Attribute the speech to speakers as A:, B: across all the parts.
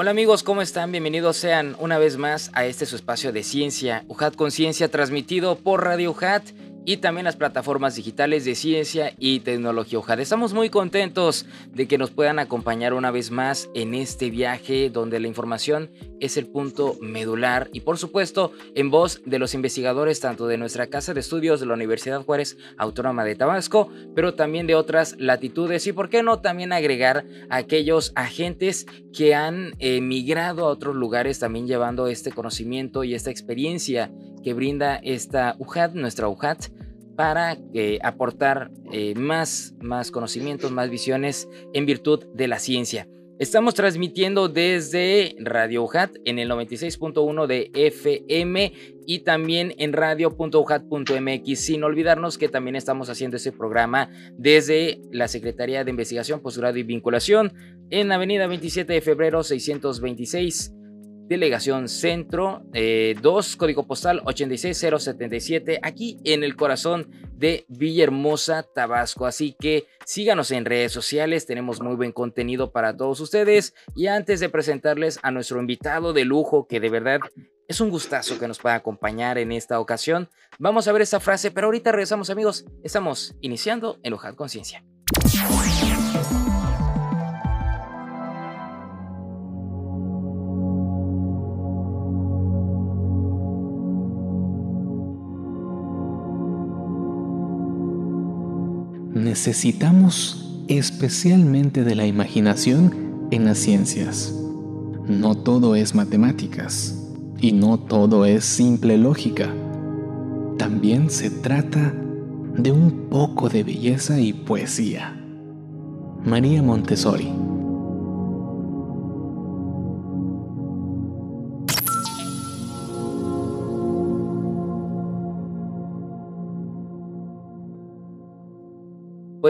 A: Hola amigos, ¿cómo están? Bienvenidos sean una vez más a este su espacio de ciencia, UJAT Conciencia, transmitido por Radio UJAT y también las plataformas digitales de ciencia y tecnología. Estamos muy contentos de que nos puedan acompañar una vez más en este viaje donde la información es el punto medular y por supuesto en voz de los investigadores tanto de nuestra casa de estudios de la Universidad Juárez Autónoma de Tabasco, pero también de otras latitudes y por qué no también agregar a aquellos agentes que han emigrado a otros lugares también llevando este conocimiento y esta experiencia que brinda esta UJAT, nuestra UJAT, para aportar eh, más, más conocimientos, más visiones en virtud de la ciencia. Estamos transmitiendo desde Radio UJAT en el 96.1 de FM y también en radio.ujat.mx, sin olvidarnos que también estamos haciendo ese programa desde la Secretaría de Investigación, Posgrado y Vinculación en Avenida 27 de Febrero 626 Delegación Centro 2, eh, código postal 86077, aquí en el corazón de Villahermosa, Tabasco. Así que síganos en redes sociales, tenemos muy buen contenido para todos ustedes. Y antes de presentarles a nuestro invitado de lujo, que de verdad es un gustazo que nos pueda acompañar en esta ocasión, vamos a ver esta frase, pero ahorita regresamos amigos, estamos iniciando en Ojad Conciencia.
B: Necesitamos especialmente de la imaginación en las ciencias. No todo es matemáticas y no todo es simple lógica. También se trata de un poco de belleza y poesía. María Montessori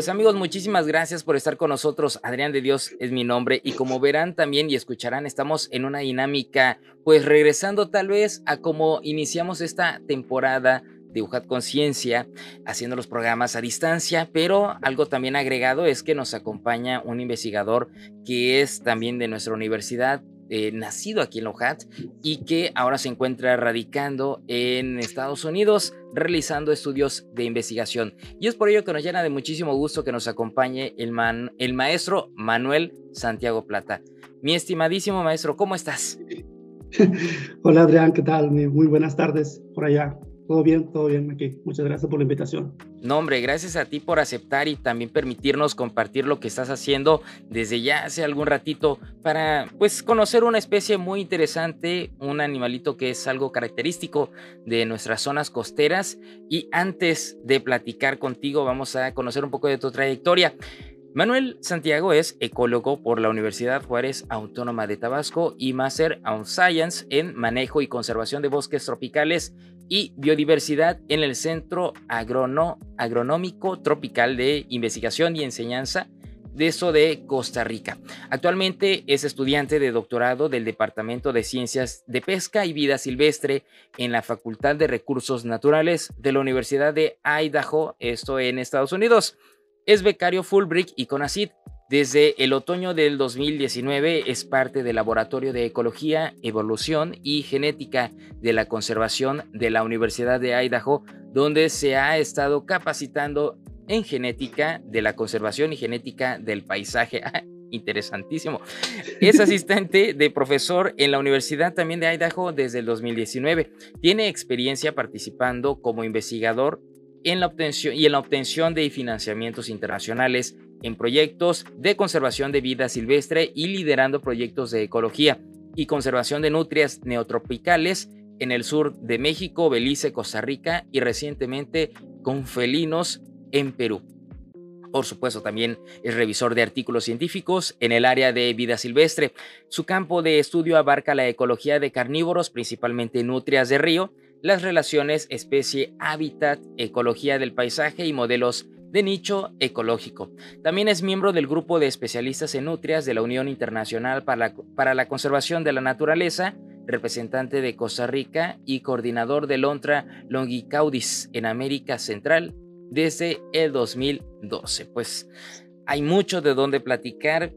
A: Pues amigos, muchísimas gracias por estar con nosotros. Adrián de Dios es mi nombre y como verán también y escucharán, estamos en una dinámica, pues regresando tal vez a cómo iniciamos esta temporada de UJAT Conciencia, haciendo los programas a distancia, pero algo también agregado es que nos acompaña un investigador que es también de nuestra universidad, eh, nacido aquí en Lojat y que ahora se encuentra radicando en Estados Unidos realizando estudios de investigación. Y es por ello que nos llena de muchísimo gusto que nos acompañe el, man, el maestro Manuel Santiago Plata. Mi estimadísimo maestro, ¿cómo estás?
C: Hola Adrián, ¿qué tal? Muy buenas tardes por allá. Todo bien, todo bien aquí. Muchas gracias por la invitación.
A: No, hombre, gracias a ti por aceptar y también permitirnos compartir lo que estás haciendo desde ya hace algún ratito para, pues, conocer una especie muy interesante, un animalito que es algo característico de nuestras zonas costeras. Y antes de platicar contigo, vamos a conocer un poco de tu trayectoria. Manuel Santiago es ecólogo por la Universidad Juárez Autónoma de Tabasco y Master of Science en Manejo y Conservación de Bosques Tropicales y Biodiversidad en el Centro Agronómico Tropical de Investigación y Enseñanza de eso de Costa Rica. Actualmente es estudiante de doctorado del Departamento de Ciencias de Pesca y Vida Silvestre en la Facultad de Recursos Naturales de la Universidad de Idaho, esto en Estados Unidos. Es becario Fulbright y CONACYT. Desde el otoño del 2019 es parte del Laboratorio de Ecología, Evolución y Genética de la Conservación de la Universidad de Idaho, donde se ha estado capacitando en genética de la conservación y genética del paisaje. Ah, interesantísimo. Es asistente de profesor en la Universidad también de Idaho desde el 2019. Tiene experiencia participando como investigador en la obtención y en la obtención de financiamientos internacionales en proyectos de conservación de vida silvestre y liderando proyectos de ecología y conservación de nutrias neotropicales en el sur de México, Belice, Costa Rica y recientemente con felinos en Perú. Por supuesto, también es revisor de artículos científicos en el área de vida silvestre. Su campo de estudio abarca la ecología de carnívoros, principalmente nutrias de río, las relaciones especie-hábitat, ecología del paisaje y modelos de nicho ecológico. También es miembro del grupo de especialistas en nutrias de la Unión Internacional para la, para la Conservación de la Naturaleza, representante de Costa Rica y coordinador del Lontra Longicaudis en América Central desde el 2012. Pues hay mucho de dónde platicar,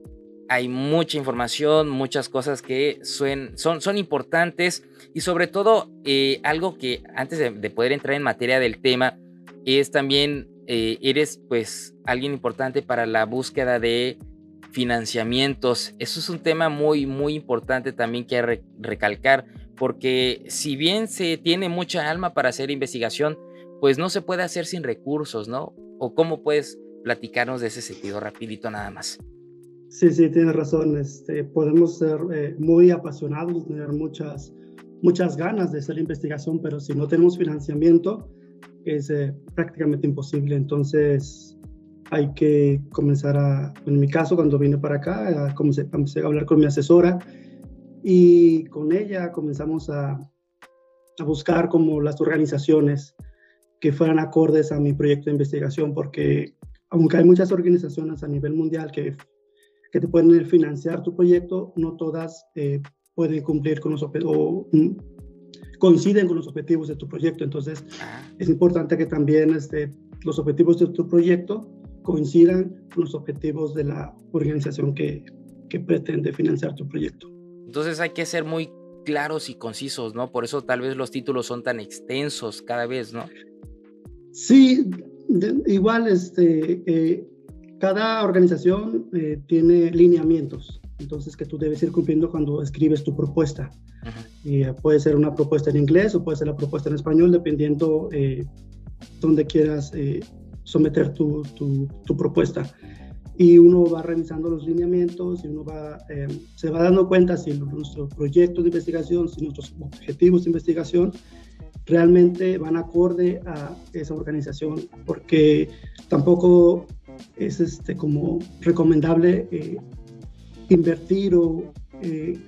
A: hay mucha información, muchas cosas que son, son importantes y sobre todo eh, algo que antes de, poder entrar en materia del tema es también, eh, eres pues alguien importante para la búsqueda de financiamientos. Eso es un tema muy, muy importante también que recalcar porque si bien se tiene mucha alma para hacer investigación, pues no se puede hacer sin recursos, ¿no? ¿O cómo puedes platicarnos de ese sentido rapidito nada más?
C: Sí, sí, tienes razón. Este, podemos ser eh, muy apasionados, tener muchas, muchas ganas de hacer investigación, pero si no tenemos financiamiento, es eh, prácticamente imposible. Entonces, hay que comenzar a, en mi caso, cuando vine para acá, comencé a hablar con mi asesora y con ella comenzamos a, a buscar como las organizaciones que fueran acordes a mi proyecto de investigación, porque aunque hay muchas organizaciones a nivel mundial que, que te pueden financiar tu proyecto, no todas eh, pueden cumplir con los o mm, coinciden con los objetivos de tu proyecto. Entonces, es importante que también este, los objetivos de tu proyecto coincidan con los objetivos de la organización que, que pretende financiar tu proyecto.
A: Entonces hay que ser muy claros y concisos, ¿no? Por eso tal vez los títulos son tan extensos cada vez, ¿no?
C: Sí, igual este, eh, cada organización eh, tiene lineamientos, entonces que tú debes ir cumpliendo cuando escribes tu propuesta. Y, eh, puede ser una propuesta en inglés o puede ser la propuesta en español, dependiendo donde quieras someter tu, tu, tu, propuesta. Y uno va revisando los lineamientos y uno va, se va dando cuenta si nuestro proyecto de investigación, si nuestros objetivos de investigación realmente van acorde a esa organización, porque tampoco es este, como recomendable eh, invertir o, eh,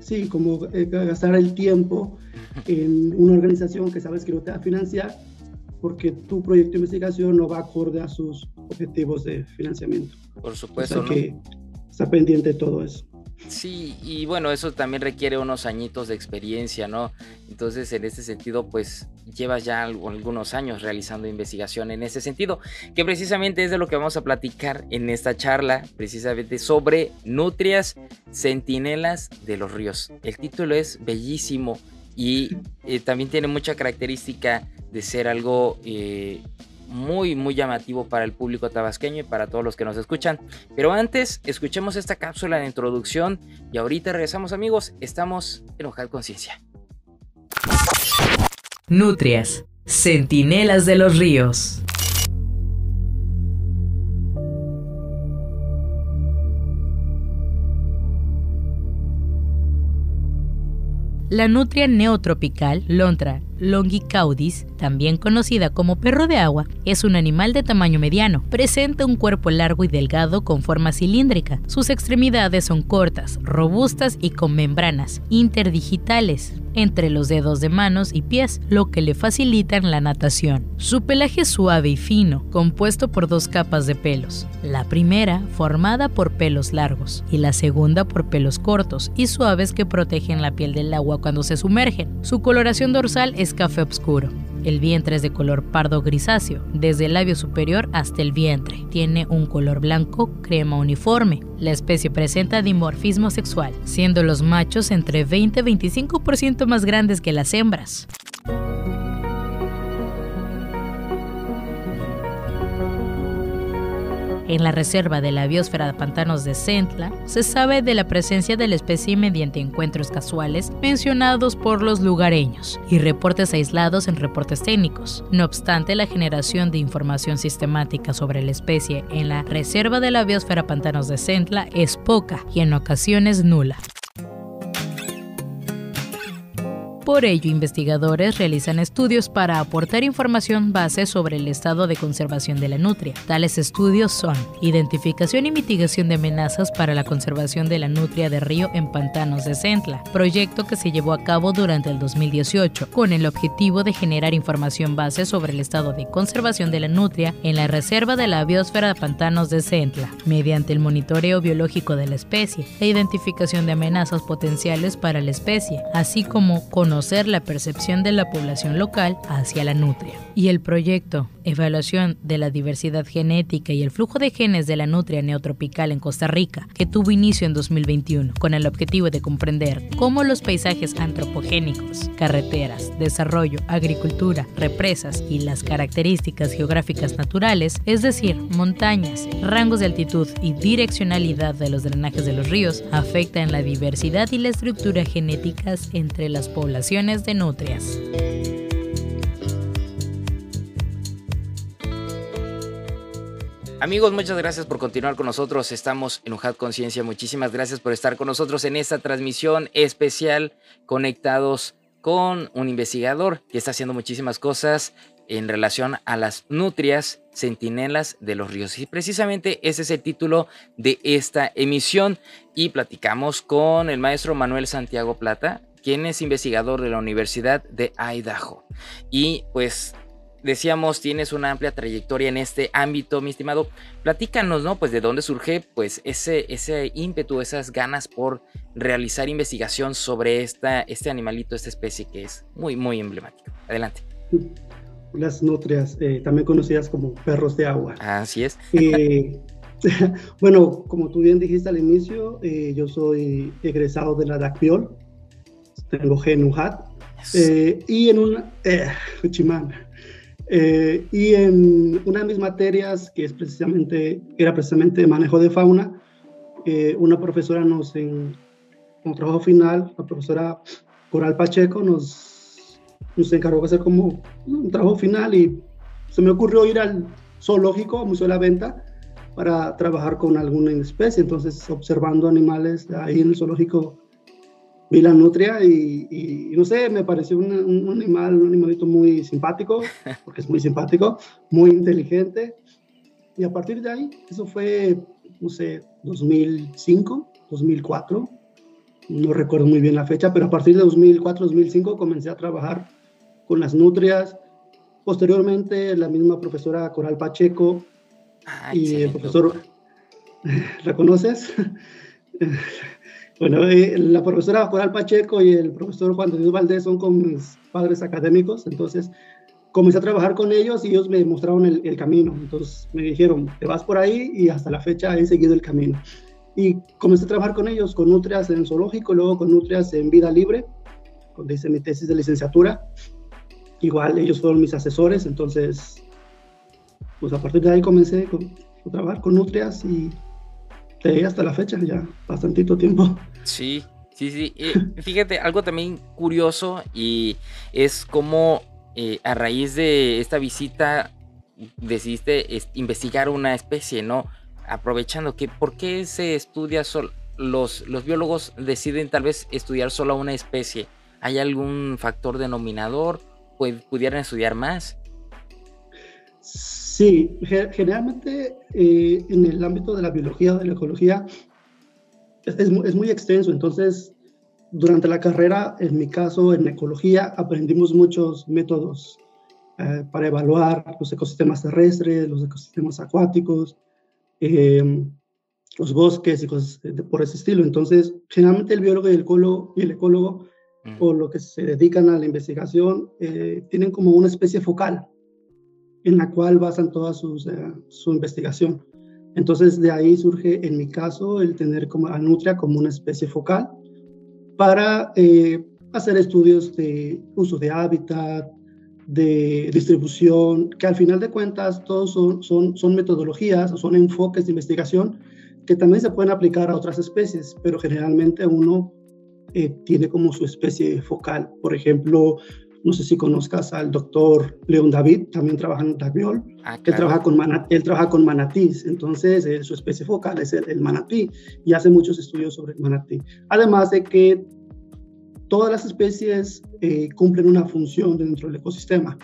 C: sí, como eh, gastar el tiempo en una organización que sabes que no te va a financiar, porque tu proyecto de investigación no va acorde a sus objetivos de financiamiento.
A: Por supuesto.
C: que está pendiente de todo eso.
A: Sí, y bueno, eso también requiere unos añitos de experiencia, ¿no? Entonces, en ese sentido, pues llevas ya algunos años realizando investigación en ese sentido, que precisamente es de lo que vamos a platicar en esta charla, precisamente sobre nutrias centinelas de los ríos. El título es bellísimo y eh, también tiene mucha característica de ser algo eh, muy, muy llamativo para el público tabasqueño y para todos los que nos escuchan. Pero antes, escuchemos esta cápsula de introducción y ahorita regresamos amigos, estamos en Ojal Conciencia.
D: Nutrias, centinelas de los ríos. La nutria neotropical, Lontra longicaudis, también conocida como perro de agua, es un animal de tamaño mediano. Presenta un cuerpo largo y delgado con forma cilíndrica. Sus extremidades son cortas, robustas y con membranas interdigitales entre los dedos de manos y pies, lo que le facilitan la natación. Su pelaje es suave y fino, compuesto por dos capas de pelos. La primera formada por pelos largos y la segunda por pelos cortos y suaves que protegen la piel del agua cuando se sumergen. Su coloración dorsal es café oscuro. El vientre es de color pardo grisáceo, desde el labio superior hasta el vientre. Tiene un color blanco crema uniforme. La especie presenta dimorfismo sexual, siendo los machos entre 20 y 25% más grandes que las hembras. En la reserva de la biosfera de pantanos de Centla se sabe de la presencia de la especie mediante encuentros casuales mencionados por los lugareños y reportes aislados en reportes técnicos. No obstante, la generación de información sistemática sobre la especie en la reserva de la biosfera pantanos de Centla es poca y en ocasiones nula. Por ello, investigadores realizan estudios para aportar información base sobre el estado de conservación de la nutria. Tales estudios son identificación y mitigación de amenazas para la conservación de la nutria de río en pantanos de Centla, proyecto que se llevó a cabo durante el 2018 con el objetivo de generar información base sobre el estado de conservación de la nutria en la reserva de la biosfera de pantanos de Centla, mediante el monitoreo biológico de la especie e identificación de amenazas potenciales para la especie, así como conocer la percepción de la población local hacia la nutria. Y el proyecto Evaluación de la diversidad genética y el flujo de genes de la nutria neotropical en Costa Rica, que tuvo inicio en 2021, con el objetivo de comprender cómo los paisajes antropogénicos, carreteras, desarrollo, agricultura, represas y las características geográficas naturales, es decir, montañas, rangos de altitud y direccionalidad de los drenajes de los ríos, afectan la diversidad y la estructura genéticas entre las poblaciones de nutrias.
A: Amigos, muchas gracias por continuar con nosotros. Estamos en UJAT Conciencia. Muchísimas gracias por estar con nosotros en esta transmisión especial conectados con un investigador que está haciendo muchísimas cosas en relación a las nutrias centinelas de los ríos. Y precisamente ese es el título de esta emisión y platicamos con el maestro Manuel Santiago Plata quien es investigador de la Universidad de Idaho. Y pues decíamos, tienes una amplia trayectoria en este ámbito, mi estimado. Platícanos, ¿no? Pues de dónde surge pues ese, ese ímpetu, esas ganas por realizar investigación sobre esta, este animalito, esta especie que es muy, muy emblemática. Adelante.
C: Las nutrias, eh, también conocidas como perros de agua.
A: Así es.
C: Eh, bueno, como tú bien dijiste al inicio, eh, yo soy egresado de la DACPIOL, tengo GNUHAT, eh, y en una, eh, eh, y en una de mis materias, que es precisamente, era precisamente manejo de fauna, eh, una profesora nos, en como trabajo final, la profesora Coral Pacheco nos, nos encargó de hacer como un trabajo final y se me ocurrió ir al zoológico, Museo de la Venta, para trabajar con alguna especie. Entonces, observando animales ahí en el zoológico, vi la nutria y, no sé, me pareció un, animal, un animalito muy simpático, porque es muy simpático, muy inteligente. Y a partir de ahí, eso fue, no sé, 2005, 2004, no recuerdo muy bien la fecha, pero a partir de 2004, 2005 comencé a trabajar con las nutrias. Posteriormente, la misma profesora Coral Pacheco ah, y el profesor, ¿reconoces? Bueno, eh, la profesora Coral Pacheco y el profesor Juan de Dios Valdés son con mis padres académicos, entonces comencé a trabajar con ellos y ellos me mostraron el, camino. Entonces me dijeron, te vas por ahí y hasta la fecha he seguido el camino. Y comencé a trabajar con ellos, con nutrias en zoológico, luego con nutrias en vida libre, donde hice mi tesis de licenciatura. Igual ellos fueron mis asesores, entonces, pues a partir de ahí comencé a trabajar con nutrias y hasta la fecha, ya bastantito tiempo.
A: Sí, sí, sí. Eh, fíjate, algo también curioso y es como eh, a raíz de esta visita decidiste investigar una especie, ¿no? Aprovechando que, ¿por qué se estudia solo? Los, los biólogos deciden tal vez estudiar solo una especie. ¿Hay algún factor denominador? Pues, ¿Pudieran estudiar más?
C: Sí, generalmente eh, en el ámbito de la biología, de la ecología, es, muy extenso. Entonces, durante la carrera, en mi caso, en ecología, aprendimos muchos métodos eh, para evaluar los ecosistemas terrestres, los ecosistemas acuáticos, eh, los bosques y cosas por ese estilo. Entonces, generalmente el biólogo y el ecólogo, y el ecólogo mm. o lo que se dedican a la investigación, tienen como una especie focal en la cual basan toda eh, su investigación. Entonces, de ahí surge, en mi caso, el tener como a nutria como una especie focal para eh, hacer estudios de uso de hábitat, de distribución, que al final de cuentas todos son, son, son metodologías o son enfoques de investigación que también se pueden aplicar a otras especies, pero generalmente uno eh, tiene como su especie focal. Por ejemplo, no sé si conozcas al doctor León David, también trabaja en Daviol. Ah, él, trabaja con él trabaja con manatís, entonces eh, su especie focal es el, manatí y hace muchos estudios sobre el manatí. Además de que todas las especies eh, cumplen una función dentro del ecosistema.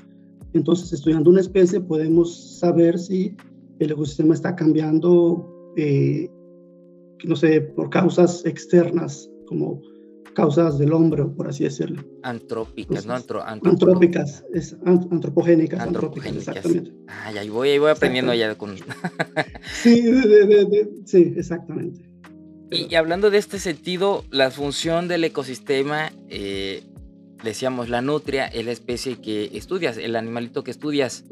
C: Entonces, estudiando una especie podemos saber si el ecosistema está cambiando, eh, no sé, por causas externas, como causas del hombre, por así decirlo.
A: Antrópicas, ¿no?
C: antrópicas, es, antropogénicas, antropogénicas, exactamente.
A: Ah, ahí voy, ahí voy aprendiendo ya con...
C: sí, sí, exactamente.
A: Y, hablando de este sentido, la función del ecosistema, eh, decíamos, la nutria es la especie que estudias, el animalito que estudias.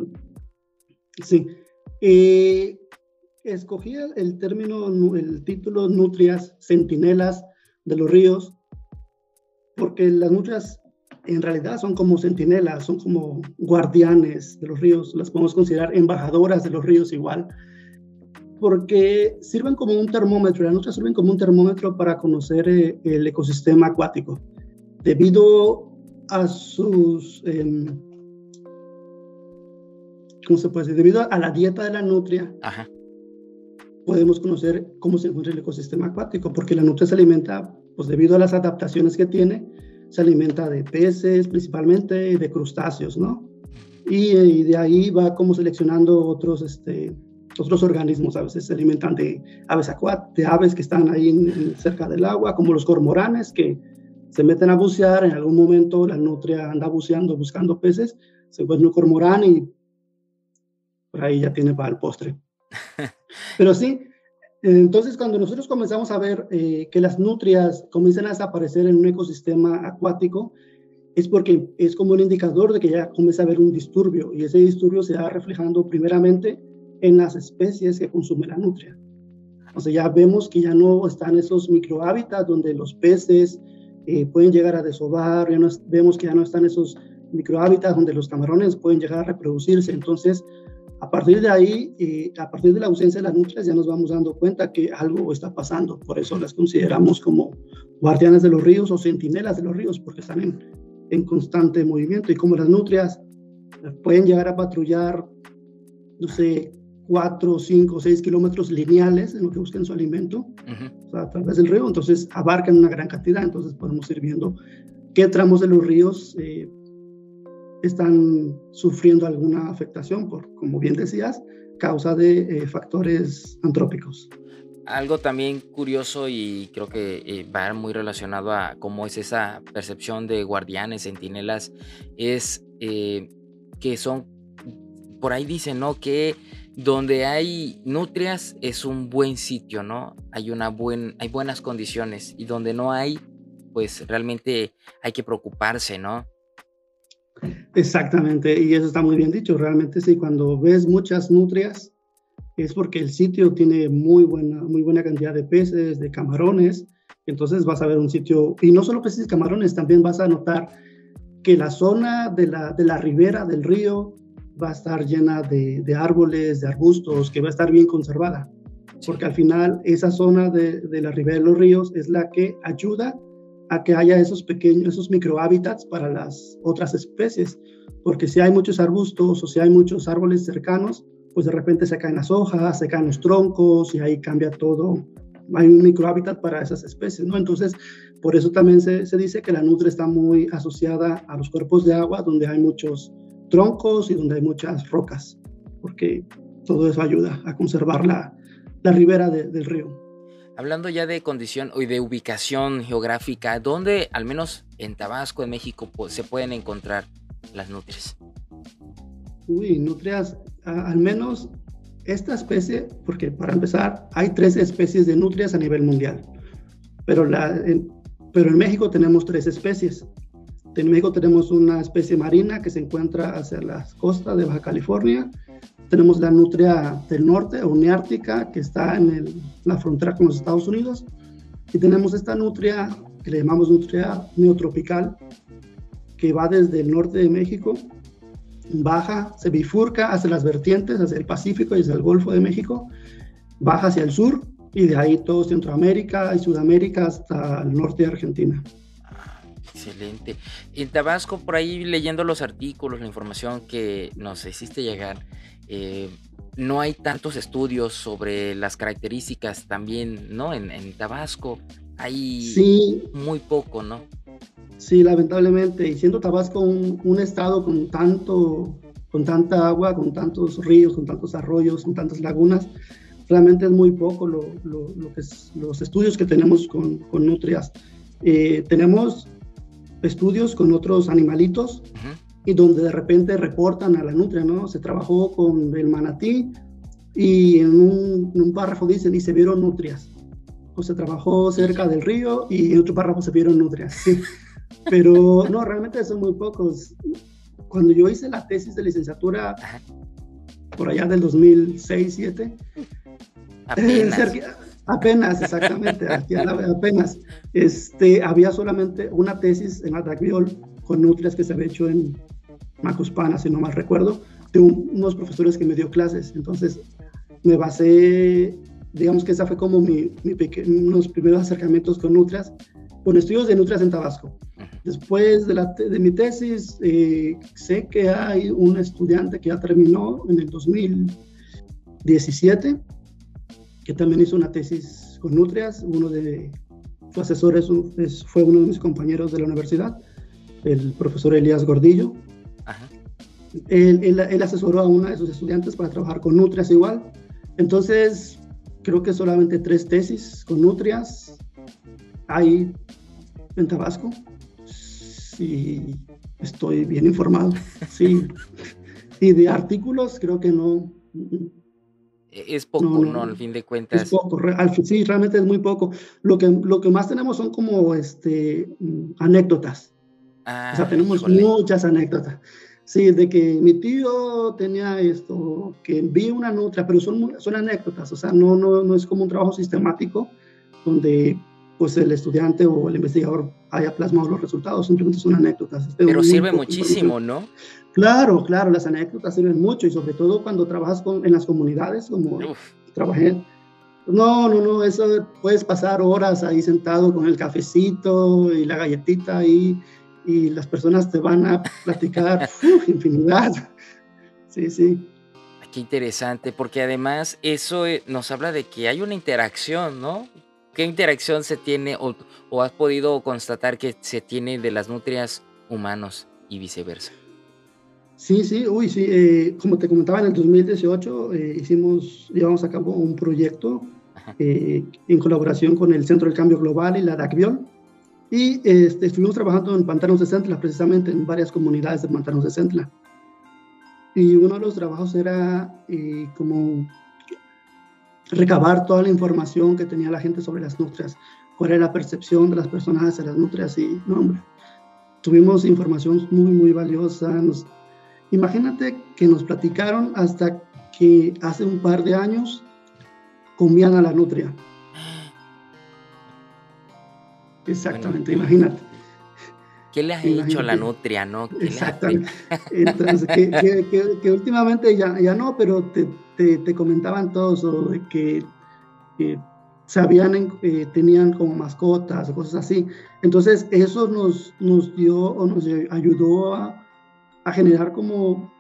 C: Sí. Eh, escogí el término, el título nutrias, centinelas de los ríos, porque las nutrias en realidad son como centinelas, son como guardianes de los ríos, las podemos considerar embajadoras de los ríos igual, porque sirven como un termómetro, las nutrias sirven como un termómetro para conocer eh, el ecosistema acuático, debido a sus, eh, ¿cómo se puede decir? Debido a la dieta de la nutria, podemos conocer cómo se encuentra el ecosistema acuático, porque la nutria se alimenta pues debido a las adaptaciones que tiene, se alimenta de peces principalmente y de crustáceos, ¿no? Y, de ahí va como seleccionando otros, este, otros organismos, a veces se alimentan de aves acuáticas, de aves que están ahí cerca del agua, como los cormoranes que se meten a bucear, en algún momento la nutria anda buceando, buscando peces, se encuentra un cormorán y por ahí ya tiene para el postre. Pero sí, entonces, cuando nosotros comenzamos a ver eh, que las nutrias comienzan a desaparecer en un ecosistema acuático, es porque es como un indicador de que ya comienza a haber un disturbio y ese disturbio se va reflejando primeramente en las especies que consumen la nutria. O sea, ya vemos que ya no están esos microhábitats donde los peces eh, pueden llegar a desovar, ya no, vemos que ya no están esos microhábitats donde los camarones pueden llegar a reproducirse. Entonces, a partir de ahí, eh, a partir de la ausencia de las nutrias, ya nos vamos dando cuenta que algo está pasando. Por eso las consideramos como guardianes de los ríos o centinelas de los ríos, porque están en, en constante movimiento. Y como las nutrias pueden llegar a patrullar, no sé, cuatro, cinco, seis kilómetros lineales en lo que buscan su alimento, o sea, a través del río, entonces abarcan una gran cantidad. Entonces podemos ir viendo qué tramos de los ríos eh, están sufriendo alguna afectación por, como bien decías, causa de eh, factores antrópicos.
A: Algo también curioso y creo que eh, va muy relacionado a cómo es esa percepción de guardianes, centinelas, es eh, que son, por ahí dicen, ¿no? Que donde hay nutrias es un buen sitio, ¿no? Hay, una buen, hay buenas condiciones y donde no hay, pues realmente hay que preocuparse, ¿no?
C: Exactamente, y eso está muy bien dicho. Realmente sí, cuando ves muchas nutrias es porque el sitio tiene muy buena, muy buena cantidad de peces, de camarones. Entonces vas a ver un sitio, y no solo peces y camarones, también vas a notar que la zona de la, de la ribera del río va a estar llena de, de, árboles, de arbustos, que va a estar bien conservada. Porque al final esa zona de, de la ribera de los ríos es la que ayuda a que haya esos pequeños, esos microhábitats para las otras especies, porque si hay muchos arbustos o si hay muchos árboles cercanos, pues de repente se caen las hojas, se caen los troncos y ahí cambia todo. Hay un microhábitat para esas especies, ¿no? Entonces, por eso también se, se dice que la nutria está muy asociada a los cuerpos de agua donde hay muchos troncos y donde hay muchas rocas, porque todo eso ayuda a conservar la, la ribera del río.
A: Hablando ya de condición y de ubicación geográfica, ¿dónde, al menos en Tabasco, en México, se pueden encontrar las nutrias?
C: Uy, nutrias, al menos esta especie, porque para empezar, hay tres especies de nutrias a nivel mundial, pero, la, en, pero en México tenemos tres especies. En México tenemos una especie marina que se encuentra hacia las costas de Baja California, tenemos la nutria del norte o neártica que está en la frontera con los Estados Unidos. Y tenemos esta nutria que le llamamos nutria neotropical que va desde el norte de México, baja, se bifurca hacia las vertientes, hacia el Pacífico y hacia el Golfo de México, baja hacia el sur y de ahí todo Centroamérica y Sudamérica hasta el norte de Argentina.
A: Ah, excelente. En Tabasco, por ahí leyendo los artículos, la información que nos hiciste llegar, eh, no hay tantos estudios sobre las características también, ¿no? En, Tabasco hay muy poco, ¿no?
C: Sí, lamentablemente, y siendo Tabasco un, un, estado con tanto, con tanta agua, con tantos ríos, con tantos arroyos, con tantas lagunas, realmente es muy poco lo, lo, que es, los estudios que tenemos con, con nutrias. Eh, tenemos estudios con otros animalitos y donde de repente reportan a la nutria, ¿no? Se trabajó con el manatí y en un, en un párrafo dicen y se vieron nutrias. O se trabajó cerca del río y en otro párrafo se vieron nutrias. Sí. Pero no, realmente son muy pocos. Cuando yo hice la tesis de licenciatura, por allá del 2006-2007,
A: apenas.
C: apenas, exactamente, apenas, este, había solamente una tesis en Adagliol con nutrias que se había hecho en Macuspana, si no mal recuerdo, de unos profesores que me dio clases. Entonces, me basé, digamos que esa fue como mi, mi unos primeros acercamientos con nutrias, con estudios de nutrias en Tabasco. Después de, la, de mi tesis, eh, sé que hay un estudiante que ya terminó en el 2017, que también hizo una tesis con nutrias. Uno de sus asesores fue uno de mis compañeros de la universidad, el profesor Elías Gordillo. Él, él, él, asesoró a una de sus estudiantes para trabajar con nutrias igual. Entonces, creo que solamente tres tesis con nutrias hay en Tabasco sí estoy bien informado. Sí. y de artículos creo que no.
A: Es poco, ¿no? Al fin de cuentas.
C: Es poco, sí, realmente es muy poco. Lo que, lo que más tenemos son como este, anécdotas. Ah, o sea, tenemos muchas anécdotas. Sí, de que mi tío tenía esto, que vi una nutria, pero son, son anécdotas, o sea, no, no, no es como un trabajo sistemático donde pues el estudiante o el investigador haya plasmado los resultados, simplemente son anécdotas.
A: Pero sirve muchísimo, ¿no?
C: Claro, claro, las anécdotas sirven mucho y sobre todo cuando trabajas con, en las comunidades, como trabajé. No, no, no, eso puedes pasar horas ahí sentado con el cafecito y la galletita ahí y las personas te van a platicar infinidad. Sí, sí.
A: Qué interesante, porque además eso eh, nos habla de que hay una interacción, ¿no? ¿Qué interacción se tiene o, has podido constatar que se tiene de las nutrias humanos y viceversa?
C: Sí, sí, uy, sí. Eh, como te comentaba, en el 2018 eh, hicimos, llevamos a cabo un proyecto eh, en colaboración con el Centro del Cambio Global y la DACBIOL. Y este, estuvimos trabajando en Pantanos de Centla, precisamente en varias comunidades de Pantanos de Centla. Y uno de los trabajos era como recabar toda la información que tenía la gente sobre las nutrias, cuál era la percepción de las personas hacia las nutrias y, tuvimos información muy, muy valiosa. imagínate que nos platicaron hasta que hace un par de años comían a la nutria. Exactamente, imagínate.
A: ¿Qué le has dicho a la nutria, no?
C: Exactamente. Entonces, que, últimamente ya, ya no, pero te, te, comentaban todos que, sabían, eh, tenían como mascotas o cosas así. Entonces, eso nos, nos dio o nos ayudó a, a generar como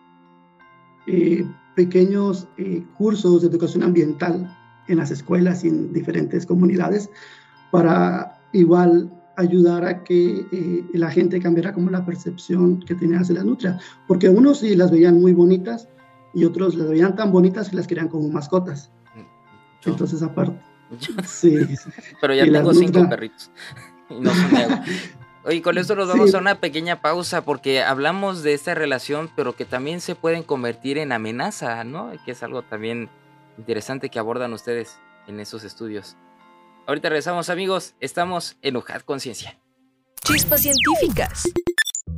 C: eh, pequeños eh, cursos de educación ambiental en las escuelas y en diferentes comunidades para igual ayudar a que eh, la gente cambiara como la percepción que tenía hacia las nutrias, porque unos sí las veían muy bonitas y otros las veían tan bonitas que las querían como mascotas. Entonces, aparte.
A: sí. Pero ya tengo cinco perritos y no son Oye, con esto nos vamos a una pequeña pausa porque hablamos de esta relación, pero que también se pueden convertir en amenaza, ¿no? Que es algo también interesante que abordan ustedes en esos estudios. Ahorita regresamos amigos, estamos en UJAD Conciencia.
E: Chispas científicas.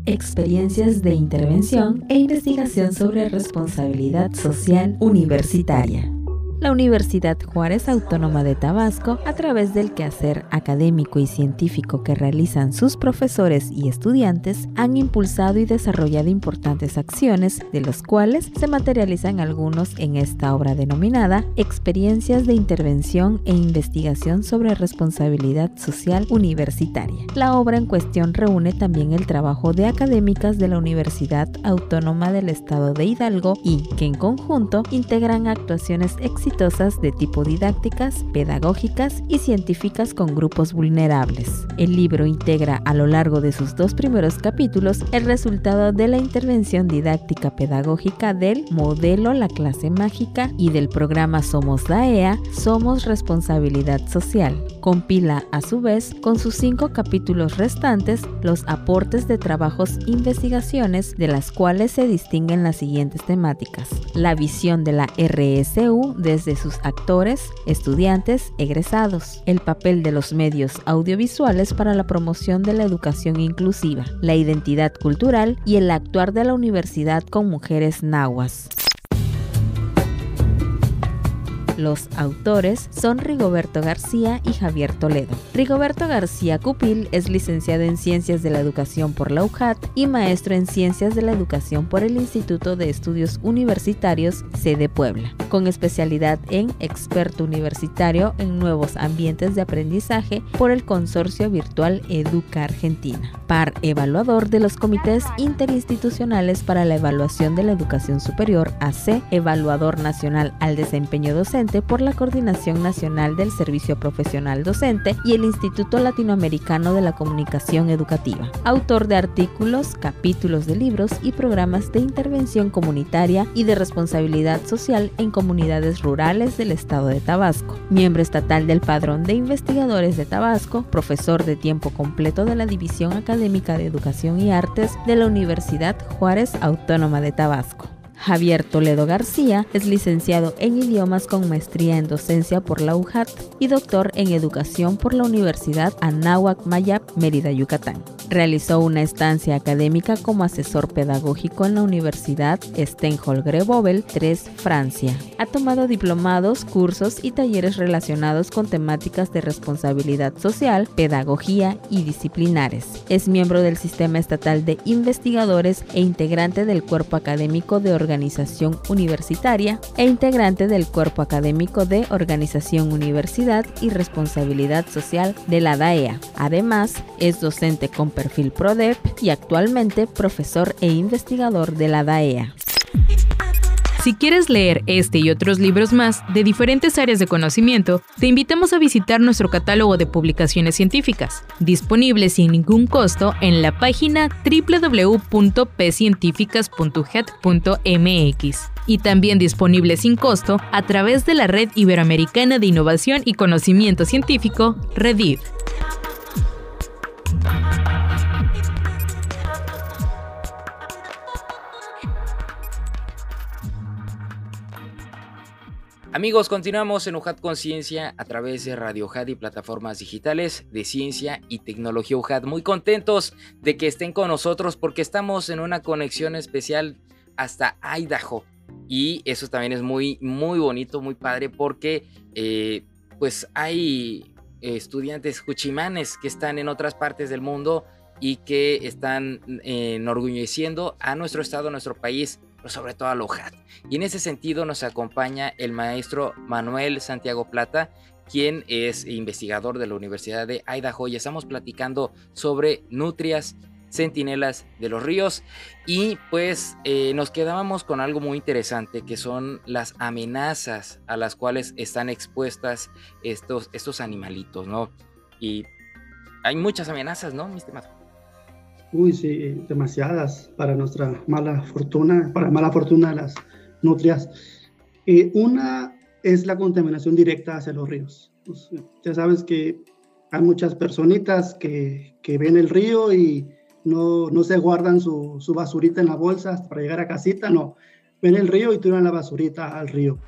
E: Experiencias de intervención e investigación sobre responsabilidad social universitaria la Universidad Juárez Autónoma de Tabasco, a través del quehacer académico y científico que realizan sus profesores y estudiantes, han impulsado y desarrollado importantes acciones, de los cuales se materializan algunos en esta obra denominada Experiencias de Intervención e Investigación sobre Responsabilidad Social Universitaria. La obra en cuestión reúne también el trabajo de académicas de la Universidad Autónoma del Estado de Hidalgo y que en conjunto integran actuaciones exitosas exitosas de tipo didácticas, pedagógicas y científicas con grupos vulnerables. El libro integra a lo largo de sus dos primeros capítulos el resultado de la intervención didáctica pedagógica del modelo La clase mágica y del programa Somos DAEA, Somos Responsabilidad Social. Compila a su vez con sus cinco capítulos restantes los aportes de trabajos investigaciones de las cuales se distinguen las siguientes temáticas. La visión de la RSU desde sus actores, estudiantes, egresados. El papel de los medios audiovisuales para la promoción de la educación inclusiva. La identidad cultural y el actuar de la universidad con mujeres nahuas. Los autores son Rigoberto García y Javier Toledo. Rigoberto García Cupil es licenciado en Ciencias de la Educación por la UJAT y maestro en Ciencias de la Educación por el Instituto de Estudios Universitarios sede Puebla, con especialidad en experto universitario en nuevos ambientes de aprendizaje por el Consorcio Virtual Educa Argentina, par evaluador de los comités interinstitucionales para la evaluación de la educación superior AC, evaluador nacional al desempeño docente por la Coordinación Nacional del Servicio Profesional Docente y el Instituto Latinoamericano de la Comunicación Educativa. Autor de artículos, capítulos de libros y programas de intervención comunitaria y de responsabilidad social en comunidades rurales del estado de Tabasco. Miembro estatal del Padrón de Investigadores de Tabasco, profesor de tiempo completo de la División Académica de Educación y Artes de la Universidad Juárez Autónoma de Tabasco. Javier Toledo García es licenciado en idiomas con maestría en docencia por la UJAT y doctor en educación por la Universidad Anáhuac Mayap, Mérida, Yucatán. Realizó una estancia académica como asesor pedagógico en la Universidad Stenhol Grenoble 3, Francia. Ha tomado diplomados, cursos y talleres relacionados con temáticas de responsabilidad social, pedagogía y disciplinares. Es miembro del Sistema Estatal de Investigadores e integrante del Cuerpo Académico de Organización Universitaria e integrante del Cuerpo Académico de Organización Universidad y Responsabilidad Social de la DAEA. Además, es docente con perfil PRODEP y actualmente profesor e investigador de la DAEA.
D: Si quieres leer este y otros libros más de diferentes áreas de conocimiento, te invitamos a visitar nuestro catálogo de publicaciones científicas, disponible sin ningún costo en la página www.pcientificas.head.mx y también disponible sin costo a través de la Red Iberoamericana de Innovación y Conocimiento Científico, REDIV.
A: Amigos, continuamos en UJAT Conciencia a través de Radio UJAT y plataformas digitales de ciencia y tecnología UJAT. Muy contentos de que estén con nosotros porque estamos en una conexión especial hasta Idaho. Y eso también es muy, muy bonito, muy padre porque eh, pues hay estudiantes cuchimanes que están en otras partes del mundo y que están eh, enorgulleciendo a nuestro estado, a nuestro país sobre todo a Lojat. Y en ese sentido nos acompaña el maestro Manuel Santiago Plata, quien es investigador de la Universidad de Idaho y estamos platicando sobre nutrias centinelas de los ríos y pues eh, nos quedábamos con algo muy interesante que son las amenazas a las cuales están expuestas estos, estos animalitos, ¿no? Y hay muchas amenazas, ¿no, mi?
C: Uy, sí, demasiadas para nuestra mala fortuna, para mala fortuna de las nutrias. Eh, una es la contaminación directa hacia los ríos. Pues, ya sabes que hay muchas personitas que, que ven el río y no, no se guardan su, su, basurita en la bolsa para llegar a casita, no. Ven el río y tiran la basurita al río.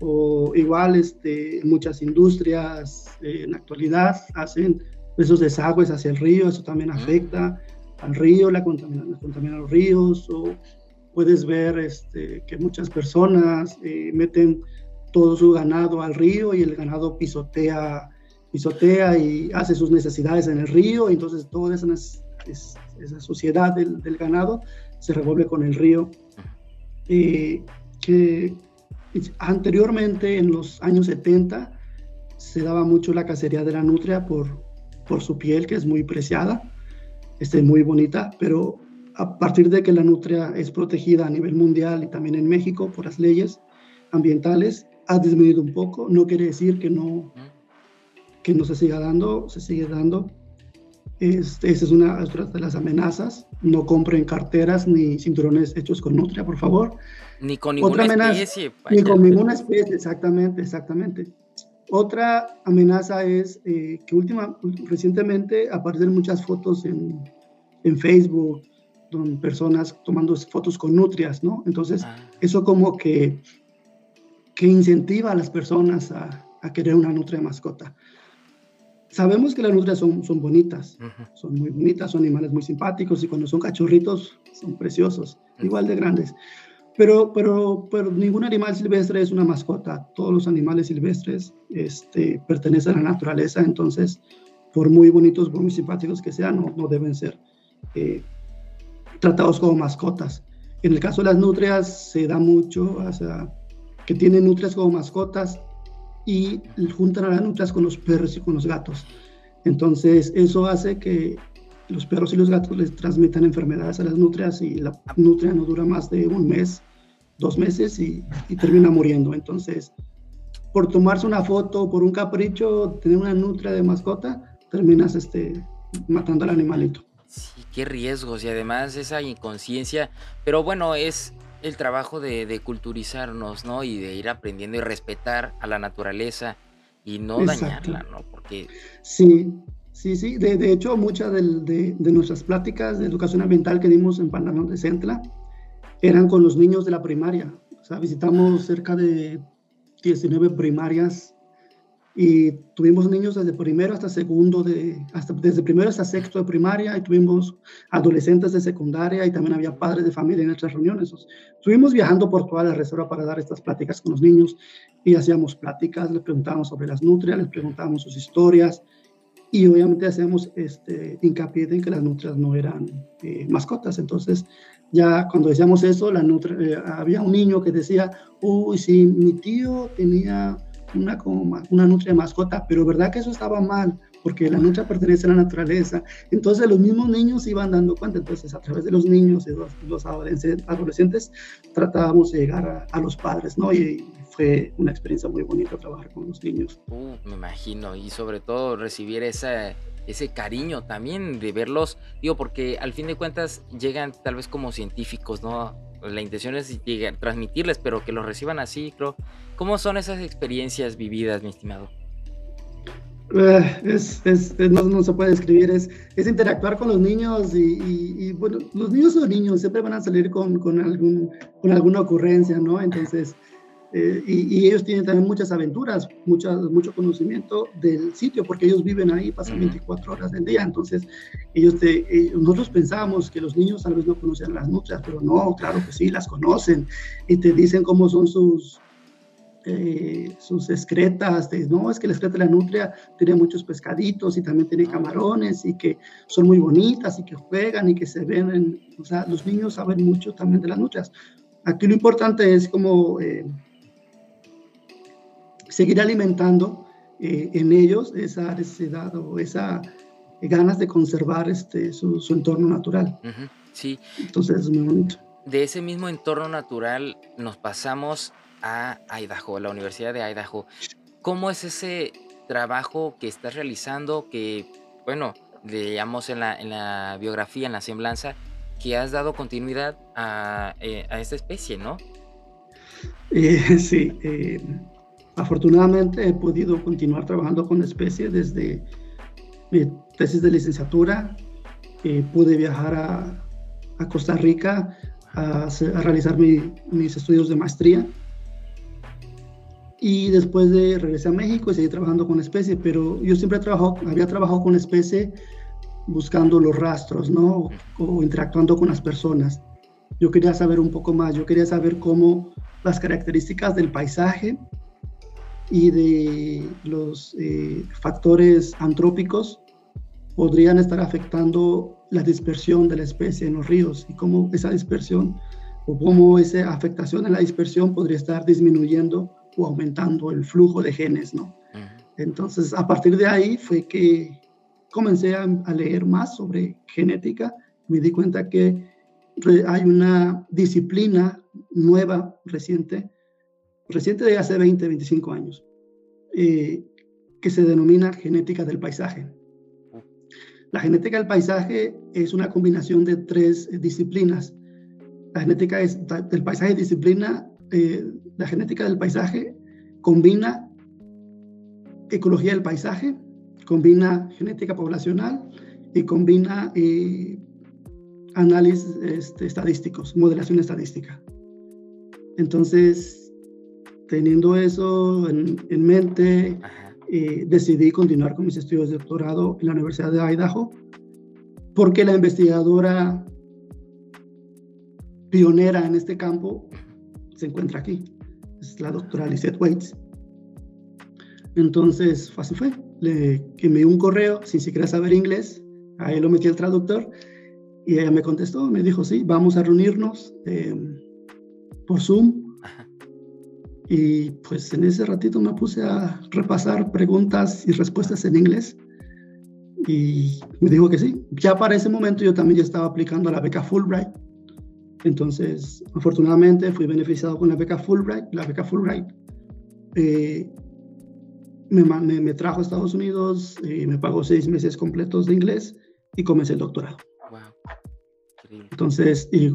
C: O igual este, muchas industrias eh, en la actualidad hacen esos desagües hacia el río, eso también afecta al río, la contaminan, contaminan los ríos, o puedes ver este, que muchas personas eh, meten todo su ganado al río y el ganado pisotea, pisotea y hace sus necesidades en el río, y entonces toda esa, esa suciedad del, del, ganado se revuelve con el río. Eh, que anteriormente, en los años 70, se daba mucho la cacería de la nutria por, por su piel, que es muy preciada este, muy bonita, pero a partir de que la nutria es protegida a nivel mundial y también en México por las leyes ambientales, ha disminuido un poco, no quiere decir que no, que no se siga dando, se sigue dando. Este, esa es una de las amenazas. No compren carteras ni cinturones hechos con nutria, por favor.
A: Ni con ninguna especie.
C: Ni con ninguna especie, exactamente, exactamente. Otra amenaza es eh, que última, recientemente aparecen muchas fotos en, en Facebook, con personas tomando fotos con nutrias, ¿no? Entonces, ah. eso como que, que incentiva a las personas a, a querer una nutria mascota. Sabemos que las nutrias son, son bonitas, son muy bonitas, son animales muy simpáticos y cuando son cachorritos son preciosos, igual de grandes. Pero, pero, pero ningún animal silvestre es una mascota. Todos los animales silvestres este, pertenecen a la naturaleza, entonces, por muy bonitos, por muy simpáticos que sean, no, no deben ser eh, tratados como mascotas. En el caso de las nutrias se da mucho, o sea, que tienen nutrias como mascotas y juntan a las nutrias con los perros y con los gatos. Entonces, eso hace que los perros y los gatos les transmitan enfermedades a las nutrias y la nutria no dura más de un mes, dos meses y, termina muriendo. Entonces, por tomarse una foto, por un capricho, tener una nutria de mascota, terminas este, matando al animalito.
A: Sí, qué riesgos y además esa inconsciencia, pero bueno, es el trabajo de, culturizarnos, ¿no? Y de ir aprendiendo y respetar a la naturaleza y no dañarla, ¿no? Porque...
C: Sí, sí, sí. De, de hecho, muchas de, de, nuestras pláticas de educación ambiental que dimos en Panamá de Centla eran con los niños de la primaria. O sea, visitamos cerca de 19 primarias y tuvimos niños desde primero hasta segundo, de, hasta, desde primero hasta sexto de primaria, y tuvimos adolescentes de secundaria, y también había padres de familia en nuestras reuniones. Estuvimos viajando por toda la reserva para dar estas pláticas con los niños, y hacíamos pláticas, les preguntábamos sobre las nutrias, les preguntábamos sus historias, y obviamente hacíamos este, hincapié en que las nutrias no eran eh, mascotas. Entonces, ya cuando decíamos eso, la eh, había un niño que decía, uy, si mi tío tenía una, como una nutria mascota, pero verdad que eso estaba mal, porque la nutria pertenece a la naturaleza. Entonces los mismos niños iban dando cuenta, entonces a través de los niños y los, los adolescentes tratábamos de llegar a, los padres, ¿no? Y, fue una experiencia muy bonita trabajar con los niños.
A: Uh, me imagino, y sobre todo recibir esa, ese cariño también de verlos, digo, porque al fin de cuentas llegan tal vez como científicos, ¿no? La intención es llegar, transmitirles, pero que los reciban así, creo. ¿Cómo son esas experiencias vividas, mi estimado?
C: Eh, es, es, no, se puede describir, es, es interactuar con los niños y, bueno, los niños son niños, siempre van a salir con, con, algún, con alguna ocurrencia, ¿no? Entonces, eh, y, ellos tienen también muchas aventuras, mucha, mucho conocimiento del sitio, porque ellos viven ahí, pasan 24 horas del día. Entonces, ellos nosotros pensábamos que los niños tal vez no conocían las nutrias, pero no, claro que sí, las conocen y te dicen cómo son sus, eh, sus excretas. no, es que la excreta de la nutria tiene muchos pescaditos y también tiene camarones y que son muy bonitas y que juegan y que se ven. o sea, los niños saben mucho también de las nutrias. Aquí lo importante es como. Eh, seguir alimentando eh, en ellos esa necesidad o esa ganas de conservar este, su, entorno natural.
A: Sí.
C: Entonces es muy bonito.
A: De ese mismo entorno natural nos pasamos a Idaho, la Universidad de Idaho. ¿Cómo es ese trabajo que estás realizando que, bueno, leíamos en la, en la biografía, en la semblanza, que has dado continuidad a, eh, a esta especie, ¿no?
C: Eh, sí, Afortunadamente he podido continuar trabajando con la especie desde mi tesis de licenciatura. Eh, pude viajar a, a, Costa Rica a, realizar mis estudios de maestría. Y después de regresar a México y seguir trabajando con la especie, pero yo siempre he trabajado, había trabajado con la especie buscando los rastros, ¿no? O interactuando con las personas. Yo quería saber un poco más, yo quería saber cómo las características del paisaje y de los eh, factores antrópicos podrían estar afectando la dispersión de la especie en los ríos y cómo esa dispersión o cómo esa afectación en la dispersión podría estar disminuyendo o aumentando el flujo de genes, ¿no? Entonces, a partir de ahí fue que comencé a, a leer más sobre genética. Me di cuenta que hay una disciplina nueva, reciente, reciente de hace 20, 25 años, eh, que se denomina genética del paisaje. La genética del paisaje es una combinación de tres disciplinas. La genética del paisaje disciplina, eh, la genética del paisaje combina ecología del paisaje, combina genética poblacional y combina eh, análisis este, estadísticos, modelación estadística. Entonces, teniendo eso en, mente, eh, decidí continuar con mis estudios de doctorado en la Universidad de Idaho, porque la investigadora pionera en este campo se encuentra aquí, es la doctora Lizette Waits. Entonces, así fue, le envié un correo sin siquiera saber inglés, ahí lo metí el traductor y ella me contestó, me dijo, sí, vamos a reunirnos eh, por Zoom. Y pues en ese ratito me puse a repasar preguntas y respuestas en inglés. Y me dijo que sí. Ya para ese momento yo también ya estaba aplicando a la beca Fulbright. Entonces, afortunadamente fui beneficiado con la beca Fulbright. La beca Fulbright eh, me, me, trajo a Estados Unidos, y me pagó seis meses completos de inglés y comencé el doctorado. Entonces, y,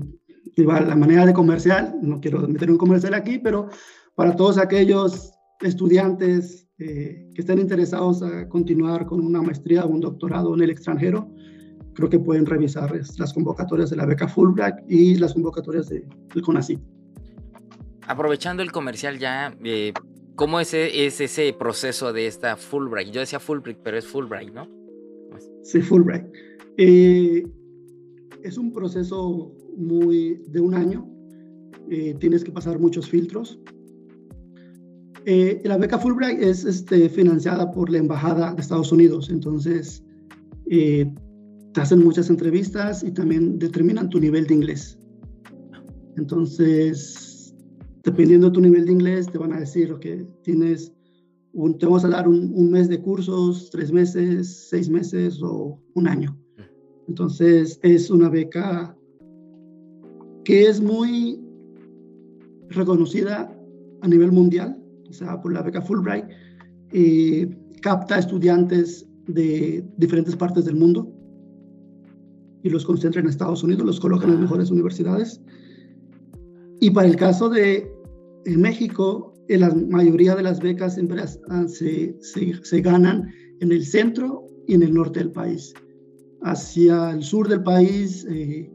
C: la manera de comercial, no quiero meter un comercial aquí, pero para todos aquellos estudiantes eh, que estén interesados a continuar con una maestría o un doctorado en el extranjero, creo que pueden revisar las convocatorias de la beca Fulbright y las convocatorias del CONACYT.
A: Aprovechando el comercial ya, eh, ¿cómo es, es, ese proceso de esta Fulbright? Yo decía Fulbright, pero es Fulbright, ¿no?
C: Sí, Fulbright. Eh, es un proceso muy de un año. Eh, tienes que pasar muchos filtros. Eh, la beca Fulbright es este, financiada por la Embajada de Estados Unidos, entonces te hacen muchas entrevistas y también determinan tu nivel de inglés. Entonces, dependiendo de tu nivel de inglés, te van a decir que tienes un, te vamos a dar un mes de cursos, tres meses, seis meses o un año. Entonces es una beca que es muy reconocida a nivel mundial, o sea, por la beca Fulbright, y capta estudiantes de diferentes partes del mundo y los concentra en Estados Unidos, los coloca en las mejores universidades. Y para el caso de México, en la mayoría de las becas siempre se, se ganan en el centro y en el norte del país hacia el sur del país. Eh,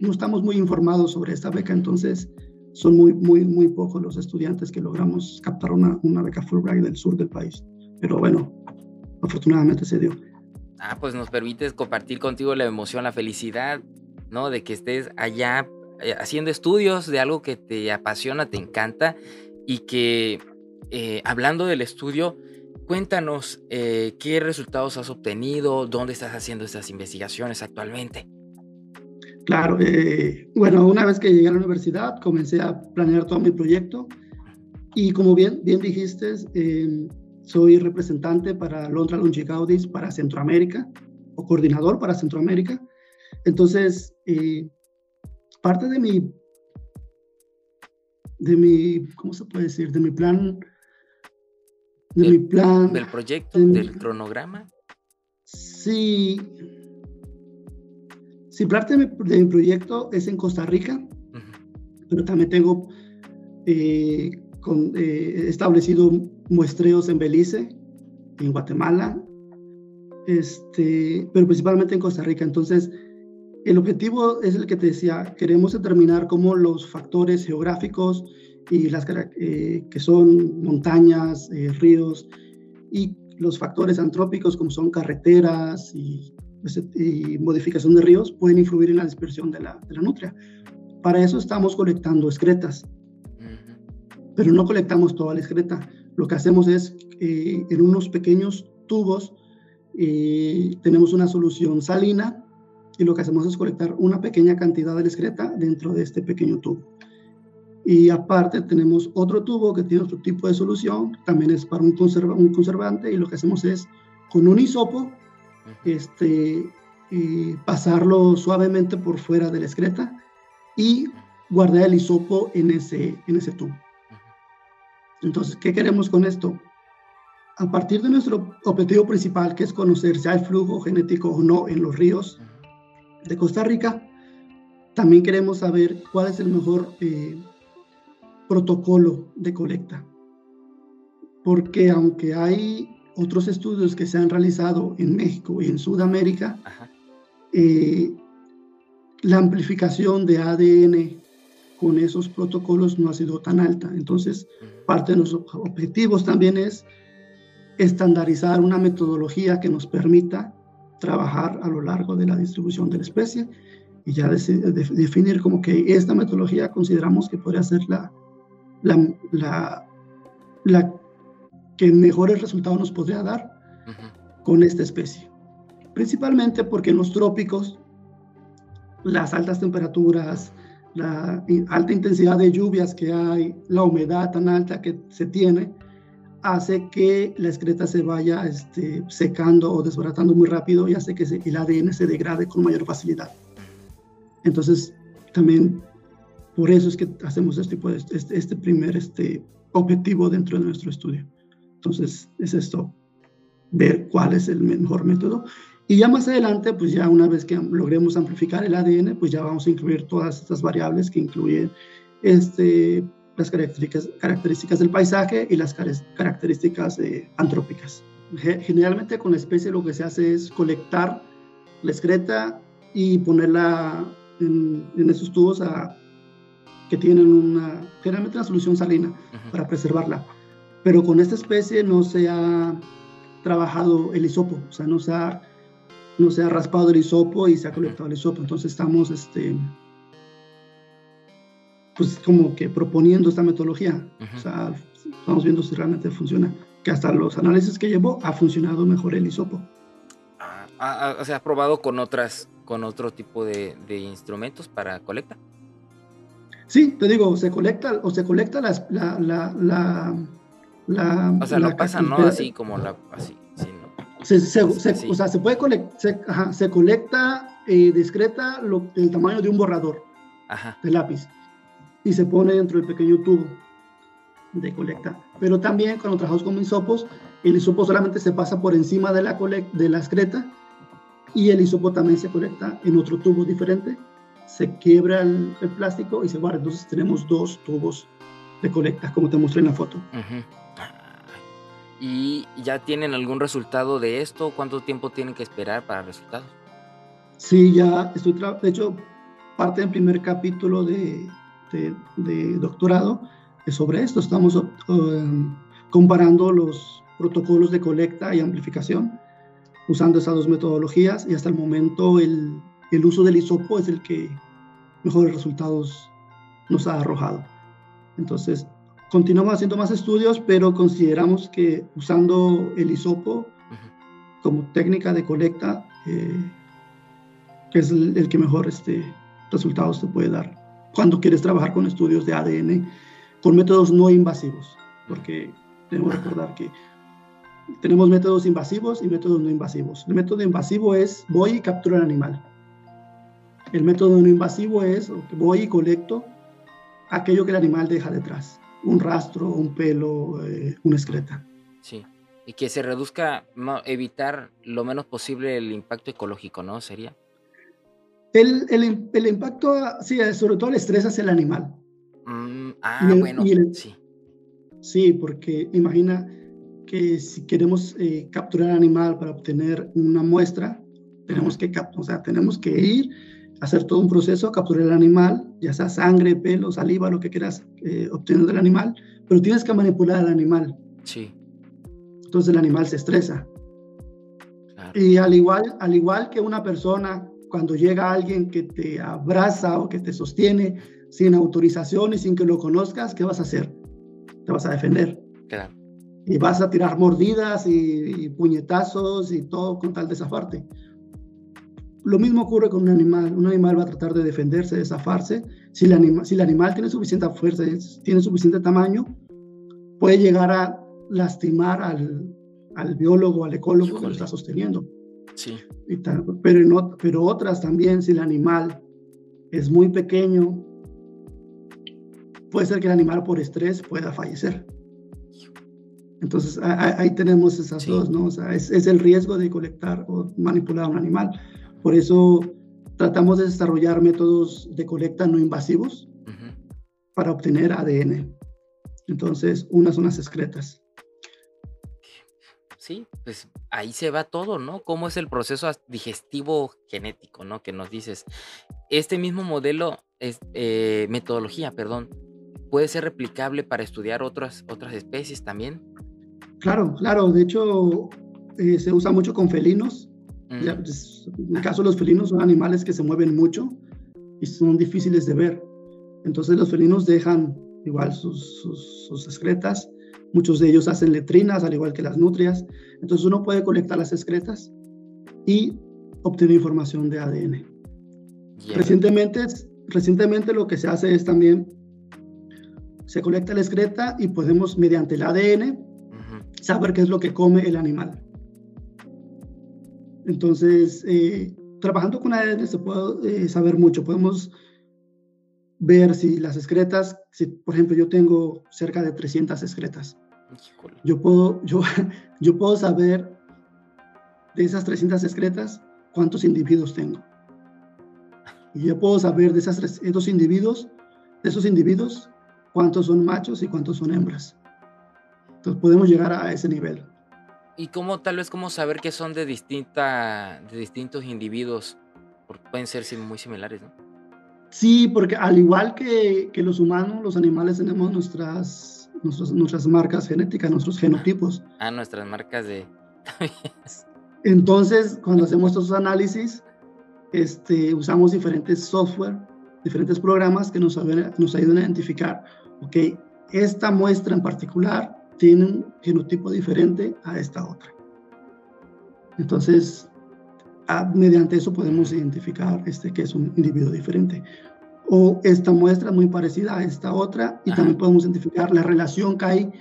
C: no estamos muy informados sobre esta beca, entonces son muy, muy, muy pocos los estudiantes que logramos captar una, una beca Fulbright del sur del país. Pero bueno, afortunadamente se dio.
A: Ah, pues nos permites compartir contigo la emoción, la felicidad, ¿no? De que estés allá eh, haciendo estudios de algo que te apasiona, te encanta y que eh, hablando del estudio, Cuéntanos eh, qué resultados has obtenido, dónde estás haciendo estas investigaciones actualmente.
C: Claro, eh, bueno, una vez que llegué a la universidad comencé a planear todo mi proyecto y como bien, bien dijiste, em, soy representante para Londra Longicaudis para Centroamérica o coordinador para Centroamérica. Entonces, eh, parte de mi, de mi, ¿cómo se puede decir? De mi plan de mi plan.
A: ¿Del proyecto? ¿Del cronograma?
C: Sí. Sí, parte de mi, proyecto es en Costa Rica, pero también tengo eh, eh, establecido muestreos en Belice, en Guatemala, este, pero principalmente en Costa Rica. Entonces, el objetivo es el que te decía, queremos determinar cómo los factores geográficos y las eh, que son montañas, eh, ríos y los factores antrópicos como son carreteras y, y, modificación de ríos pueden influir en la dispersión de la, de la nutria. Para eso estamos colectando excretas, pero no colectamos toda la excreta. Lo que hacemos es, eh, en unos pequeños tubos, tenemos una solución salina y lo que hacemos es colectar una pequeña cantidad de excreta dentro de este pequeño tubo. Y aparte tenemos otro tubo que tiene otro tipo de solución, también es para un, un conservante y lo que hacemos es con un hisopo este, pasarlo suavemente por fuera de la excreta y guardar el hisopo en ese, en ese tubo. Entonces, ¿qué queremos con esto? A partir de nuestro objetivo principal, que es conocer si hay flujo genético o no en los ríos de Costa Rica, también queremos saber cuál es el mejor eh, protocolo de colecta. Porque aunque hay otros estudios que se han realizado en México y en Sudamérica, eh, la amplificación de ADN con esos protocolos no ha sido tan alta. Entonces, parte de los objetivos también es estandarizar una metodología que nos permita trabajar a lo largo de la distribución de la especie y ya definir como que esta metodología consideramos que podría ser la, la, la, que mejores resultados nos podría dar con esta especie. Principalmente porque en los trópicos las altas temperaturas, la alta intensidad de lluvias que hay, la humedad tan alta que se tiene, hace que la excreta se vaya este, secando o desbaratando muy rápido y hace que el ADN se degrade con mayor facilidad. Entonces, también por eso es que hacemos este, este, este primer este, objetivo dentro de nuestro estudio. Entonces, es esto, ver cuál es el mejor método. Y ya más adelante, pues ya una vez que logremos amplificar el ADN, pues ya vamos a incluir todas estas variables que incluyen este, las características, características del paisaje y las características eh, antrópicas. Generalmente con la especie lo que se hace es colectar la excreta y ponerla en, esos tubos a, que tienen una, generalmente una solución salina para preservarla. Pero con esta especie no se ha trabajado el hisopo, o sea, no se ha, no se ha raspado el hisopo y se ha colectado el hisopo. Entonces estamos este, pues como que proponiendo esta metodología. O sea, estamos viendo si realmente funciona. Que hasta los análisis que llevó ha funcionado mejor el hisopo.
A: Ah, ah, ah, o sea, ha probado con otras, con otro tipo de, de, instrumentos para colecta.
C: Sí, te digo, se colecta o se colecta las, la, la, la,
A: o sea, lo pasa, ¿no? Así como la, así, sí, ¿no?
C: Se, se, O sea, se puede colectar, se, colecta eh, discreta lo, el tamaño de un borrador ajá. de lápiz y se pone dentro del pequeño tubo de colecta. Pero también cuando trabajamos con hisopos, el hisopo solamente se pasa por encima de la, de la excreta y el hisopo también se colecta en otro tubo diferente. Se quiebra el, plástico y se guarda. Entonces tenemos dos tubos de colecta, como te mostré en la foto.
A: ¿Y ya tienen algún resultado de esto? ¿Cuánto tiempo tienen que esperar para resultados?
C: Sí, ya estoy, de hecho, parte del primer capítulo de, de, doctorado sobre esto. Estamos eh, comparando los protocolos de colecta y amplificación usando esas dos metodologías y hasta el momento el, el uso del hisopo es el que mejores resultados nos ha arrojado. Entonces, continuamos haciendo más estudios, pero consideramos que usando el hisopo como técnica de colecta, eh, que es el, el, que mejor este, resultados te puede dar cuando quieres trabajar con estudios de ADN con métodos no invasivos, porque tenemos que recordar que tenemos métodos invasivos y métodos no invasivos. El método invasivo es voy y capturo el animal. El método no invasivo es voy y colecto aquello que el animal deja detrás, un rastro, un pelo, eh, una excreta.
A: Sí, y que se reduzca, evitar lo menos posible el impacto ecológico, ¿no? Sería.
C: El, el, el, impacto, sí, sobre todo el estrés hacia el animal.
A: Mm, ah, bueno, sí.
C: Sí, porque imagina que si queremos eh, capturar al animal para obtener una muestra, tenemos que, o sea, tenemos que ir, hacer todo un proceso, capturar el animal, ya sea sangre, pelo, saliva, lo que quieras eh, obtener del animal, pero tienes que manipular al animal.
A: Sí.
C: Entonces el animal se estresa. Y al igual, al igual que una persona cuando llega alguien que te abraza o que te sostiene sin autorización y sin que lo conozcas, ¿qué vas a hacer? Te vas a defender.
A: Claro.
C: Y vas a tirar mordidas y, puñetazos y todo con tal de zafarte. Lo mismo ocurre con un animal. Un animal va a tratar de defenderse, de zafarse. Si el, anima, si el animal tiene suficiente fuerza, tiene suficiente tamaño, puede llegar a lastimar al, al biólogo, al ecólogo que lo está sosteniendo.
A: Sí.
C: pero, otras también, si el animal es muy pequeño, puede ser que el animal por estrés pueda fallecer. Entonces ahí tenemos esas dos, ¿no? O sea, es, es, el riesgo de colectar o manipular a un animal. Por eso tratamos de desarrollar métodos de colecta no invasivos para obtener ADN. Entonces, unas son las excretas.
A: Sí, pues ahí se va todo, ¿no? ¿Cómo es el proceso digestivo genético, ¿no? Que nos dices. Este mismo modelo, es, eh, metodología, perdón, puede ser replicable para estudiar otras, otras especies también.
C: Claro, claro. De hecho, eh, se usa mucho con felinos. Pues, en el caso de los felinos son animales que se mueven mucho y son difíciles de ver. Entonces los felinos dejan igual sus, sus, excretas. Muchos de ellos hacen letrinas, al igual que las nutrias. Entonces uno puede colectar las excretas y obtener información de ADN. Recientemente, recientemente lo que se hace es también, se colecta la excreta y podemos, mediante el ADN, saber qué es lo que come el animal. Entonces, eh, trabajando con ADN se puede eh, saber mucho. Podemos ver si las excretas, si por ejemplo yo tengo cerca de 300 excretas, yo puedo, yo, yo puedo saber de esas 300 excretas cuántos individuos tengo. Y yo puedo saber de esas, esos individuos, de esos individuos, cuántos son machos y cuántos son hembras. Entonces podemos llegar a ese nivel.
A: ¿Y cómo tal vez cómo saber que son de distinta, de distintos individuos? Porque pueden ser muy similares, ¿no?
C: Sí, porque al igual que, que los humanos, los animales tenemos nuestras, nuestras, nuestras marcas genéticas, nuestros genotipos.
A: Ah, nuestras marcas de...
C: Entonces, cuando hacemos estos análisis, este, usamos diferentes software, diferentes programas que nos, nos ayudan a identificar, ok, esta muestra en particular tiene un genotipo diferente a esta otra. Entonces, mediante eso podemos identificar este, que es un individuo diferente. O esta muestra muy parecida a esta otra y también podemos identificar la relación que hay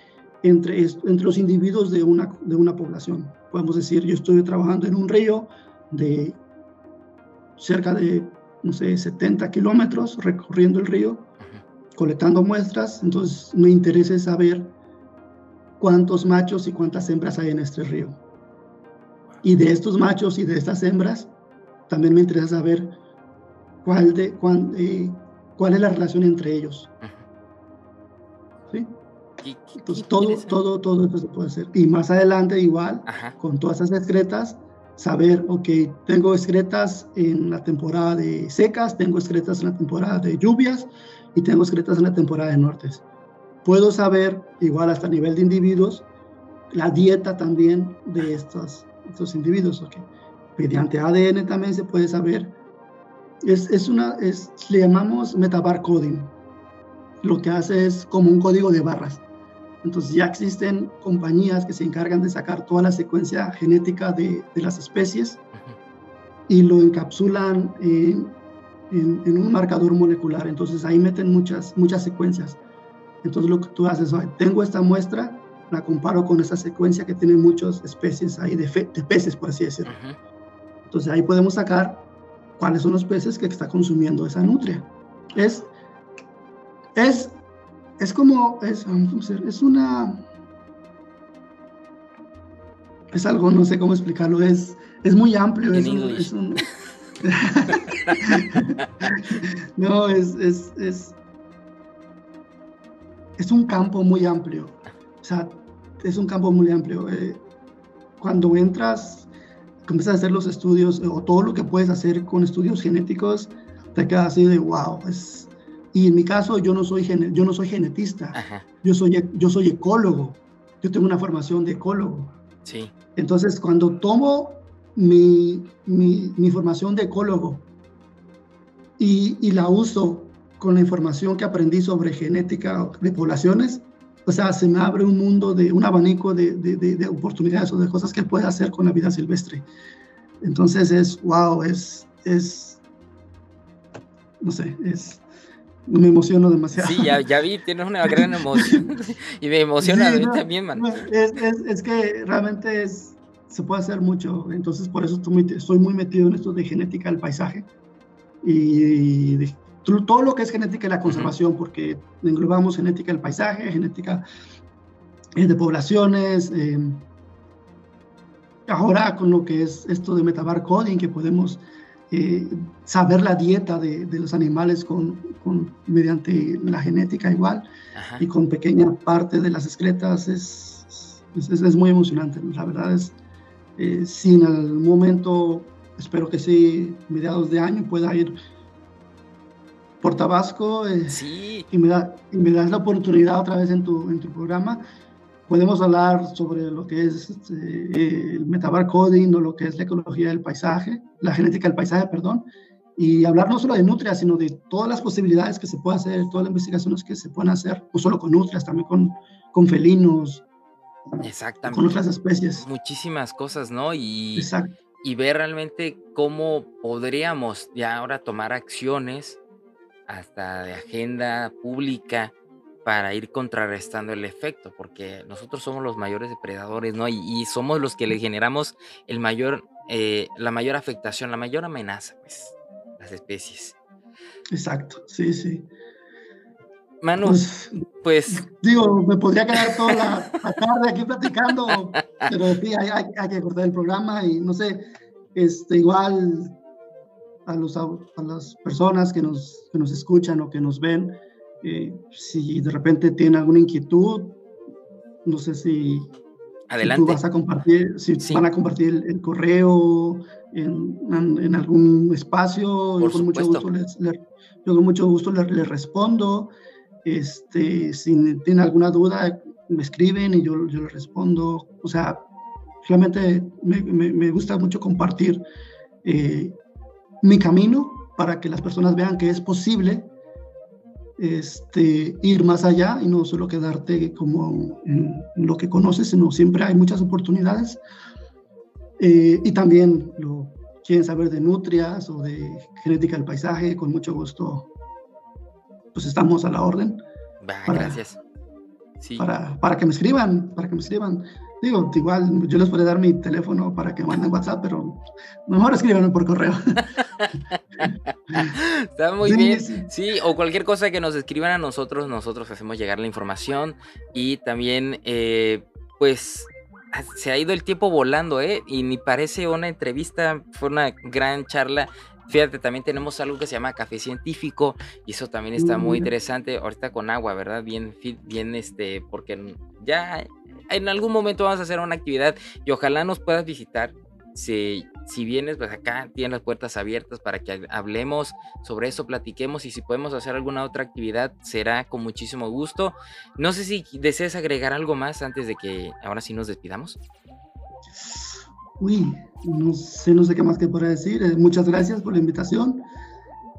C: entre, entre los individuos de una, de una población. Podemos decir, yo estoy trabajando en un río de cerca de, no sé, 70 kilómetros recorriendo el río, colectando muestras, entonces me interesa saber cuántos machos y cuántas hembras hay en este río. Y de estos machos y de estas hembras, también me interesa saber cuál, de, cuál, eh, cuál es la relación entre ellos. ¿Sí? Entonces, todo, todo, todo esto se puede hacer. Y más adelante, igual, con todas esas excretas, saber, ok, tengo excretas en la temporada de secas, tengo excretas en la temporada de lluvias y tengo excretas en la temporada de nortes. Puedo saber, igual hasta a nivel de individuos, la dieta también de estos, estos individuos. Okay. Mediante ADN también se puede saber. Es, es una, es, le llamamos metabar coding. Lo que hace es como un código de barras. Entonces ya existen compañías que se encargan de sacar toda la secuencia genética de, de las especies y lo encapsulan en, en, en, un marcador molecular. Entonces ahí meten muchas, muchas secuencias. Entonces lo que tú haces, tengo esta muestra, la comparo con esa secuencia que tiene muchas especies ahí de, peces, por así decirlo. Entonces ahí podemos sacar cuáles son los peces que está consumiendo esa nutria. Es, es, es como, es, es una, es algo, no sé cómo explicarlo, es, es muy amplio. Es no, es, es, es, es un campo muy amplio. O sea, es un campo muy amplio. Eh, cuando entras, comienzas a hacer los estudios o todo lo que puedes hacer con estudios genéticos, te quedas así de wow. Es, y en mi caso, yo no soy, yo no soy genetista, yo soy, yo soy ecólogo. Yo tengo una formación de ecólogo.
A: Sí.
C: Entonces, cuando tomo mi, mi, mi formación de ecólogo y, y la uso con la información que aprendí sobre genética de poblaciones, o sea, se me abre un mundo de un abanico de, de, oportunidades o de cosas que puede hacer con la vida silvestre. Entonces es, wow, es, es, no sé, es, me emociono demasiado.
A: Sí, ya, ya vi, tienes una gran emoción y me emociona a mí también, man.
C: Es, es, es, que realmente es, se puede hacer mucho, entonces por eso estoy muy, estoy muy metido en esto de genética del paisaje y de, todo lo que es genética y la conservación, porque englobamos genética del paisaje, genética de poblaciones. ahora con lo que es esto de metabar coding, que podemos saber la dieta de, los animales con, mediante la genética igual y con pequeña parte de las excretas es, es, es muy emocionante. La verdad es, eh, si en algún momento, espero que sí, mediados de año pueda ir por Tabasco eh, y, me da, y me das la oportunidad otra vez en tu, en tu programa, podemos hablar sobre lo que es este, el metabar coding o lo que es la ecología del paisaje, la genética del paisaje, perdón, y hablar no solo de nutrias, sino de todas las posibilidades que se puede hacer, todas las investigaciones que se pueden hacer, no solo con nutrias, también con, con felinos,
A: Exactamente.
C: con otras especies.
A: Muchísimas cosas, ¿no? Y, y ver realmente cómo podríamos ya ahora tomar acciones hasta de agenda pública para ir contrarrestando el efecto, porque nosotros somos los mayores depredadores, ¿no? Y, somos los que le generamos el mayor, eh, la mayor afectación, la mayor amenaza, pues, las especies.
C: Exacto, sí, sí.
A: Manu, pues, pues,
C: Digo, me podría quedar toda la, tarde aquí platicando, pero sí, hay, hay, que cortar el programa y no sé, este, igual a, los, a las personas que nos, que nos escuchan o que nos ven, eh, si de repente tienen alguna inquietud, no sé si,
A: Adelante.
C: tú vas a compartir, si van a compartir el, correo en, en, algún espacio, yo con, mucho gusto les, yo con mucho gusto les, respondo. Este, si tienen alguna duda, me escriben y yo, yo les respondo. O sea, realmente me, me, gusta mucho compartir eh, mi camino para que las personas vean que es posible este, ir más allá y no solo quedarte como en lo que conoces, sino siempre hay muchas oportunidades. Eh, y también lo quieren saber de nutrias o de genética del paisaje, con mucho gusto, pues estamos a la orden.
A: gracias.
C: Para, para que me escriban, para que me escriban. Digo, igual yo les podría dar mi teléfono para que manden WhatsApp, pero mejor escríbanme por correo.
A: Está muy bien. Sí. o cualquier cosa que nos escriban a nosotros, nosotros hacemos llegar la información y también, eh, pues, se ha ido el tiempo volando, ¿eh? Y ni parece una entrevista, fue una gran charla. Fíjate, también tenemos algo que se llama café científico y eso también está muy interesante. Ahorita con agua, ¿verdad? Bien, bien, este, porque ya en algún momento vamos a hacer una actividad y ojalá nos puedas visitar. Si, si vienes, pues acá tienen las puertas abiertas para que hablemos sobre eso, platiquemos y si podemos hacer alguna otra actividad será con muchísimo gusto. No sé si deseas agregar algo más antes de que ahora sí nos despidamos.
C: Uy, no sé, no sé qué más que podrá decir. Eh, muchas gracias por la invitación.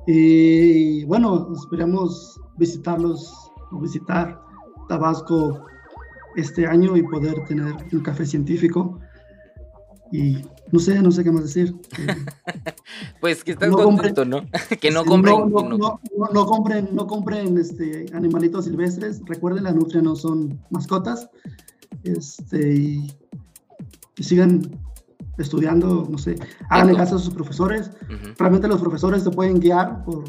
C: Y bueno, esperamos visitarlos o visitar Tabasco este año y poder tener un café científico. Y no sé, no sé qué más decir.
A: pues que estás contento, ¿no? que no compren.
C: No, no, compren, no compren este, animalitos silvestres. Recuerden, las nutrias no son mascotas. Este, y, sigan estudiando, no sé, hagan caso a sus profesores. Realmente los profesores te pueden guiar por,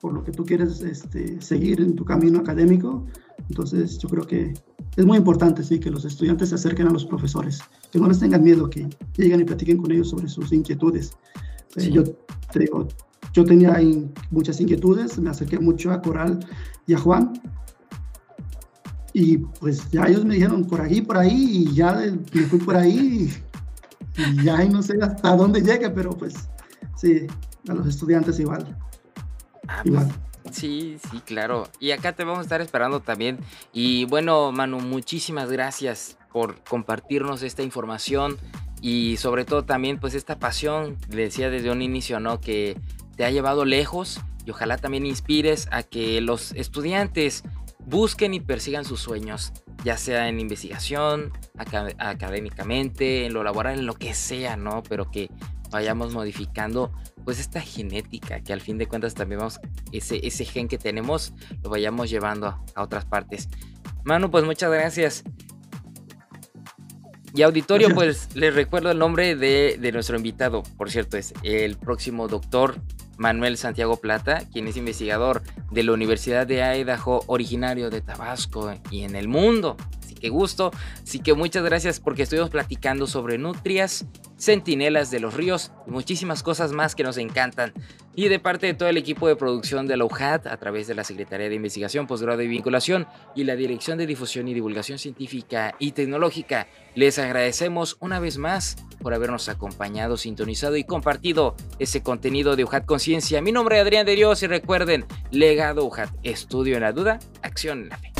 C: por lo que tú quieres este, seguir en tu camino académico. Entonces, yo creo que es muy importante, sí, que los estudiantes se acerquen a los profesores, que no les tengan miedo, que lleguen y platiquen con ellos sobre sus inquietudes. Eh, yo te digo, yo tenía muchas inquietudes, me acerqué mucho a Coral y a Juan, y pues ya ellos me dijeron por aquí, por ahí, y ya me fui por ahí, y, ya no sé hasta dónde llegue, pero pues sí, a los estudiantes igual.
A: Ah, igual. Pues, Sí, sí, claro. Y acá te vamos a estar esperando también. Y bueno, Manu, muchísimas gracias por compartirnos esta información y sobre todo también pues esta pasión, le decía desde un inicio, ¿no? Que te ha llevado lejos y ojalá también inspires a que los estudiantes busquen y persigan sus sueños, ya sea en investigación, académicamente, en lo laboral, en lo que sea, ¿no? Pero que vayamos modificando pues esta genética que al fin de cuentas también vamos ese, ese gen que tenemos lo vayamos llevando a, otras partes. Manu pues muchas gracias. Y auditorio pues les recuerdo el nombre de, de nuestro invitado. Por cierto es el próximo doctor Manuel Santiago Plata, quien es investigador de la Universidad de Idaho, originario de Tabasco y en el mundo qué gusto. Así que muchas gracias porque estuvimos platicando sobre nutrias, centinelas de los ríos y muchísimas cosas más que nos encantan. Y de parte de todo el equipo de producción de la UJAT, a través de la Secretaría de Investigación, Posgrado y Vinculación y la Dirección de Difusión y Divulgación Científica y Tecnológica, les agradecemos una vez más por habernos acompañado, sintonizado y compartido ese contenido de UJAT Conciencia. Mi nombre es Adrián de Dios y recuerden, legado UJAT, estudio en la duda, acción en la fe.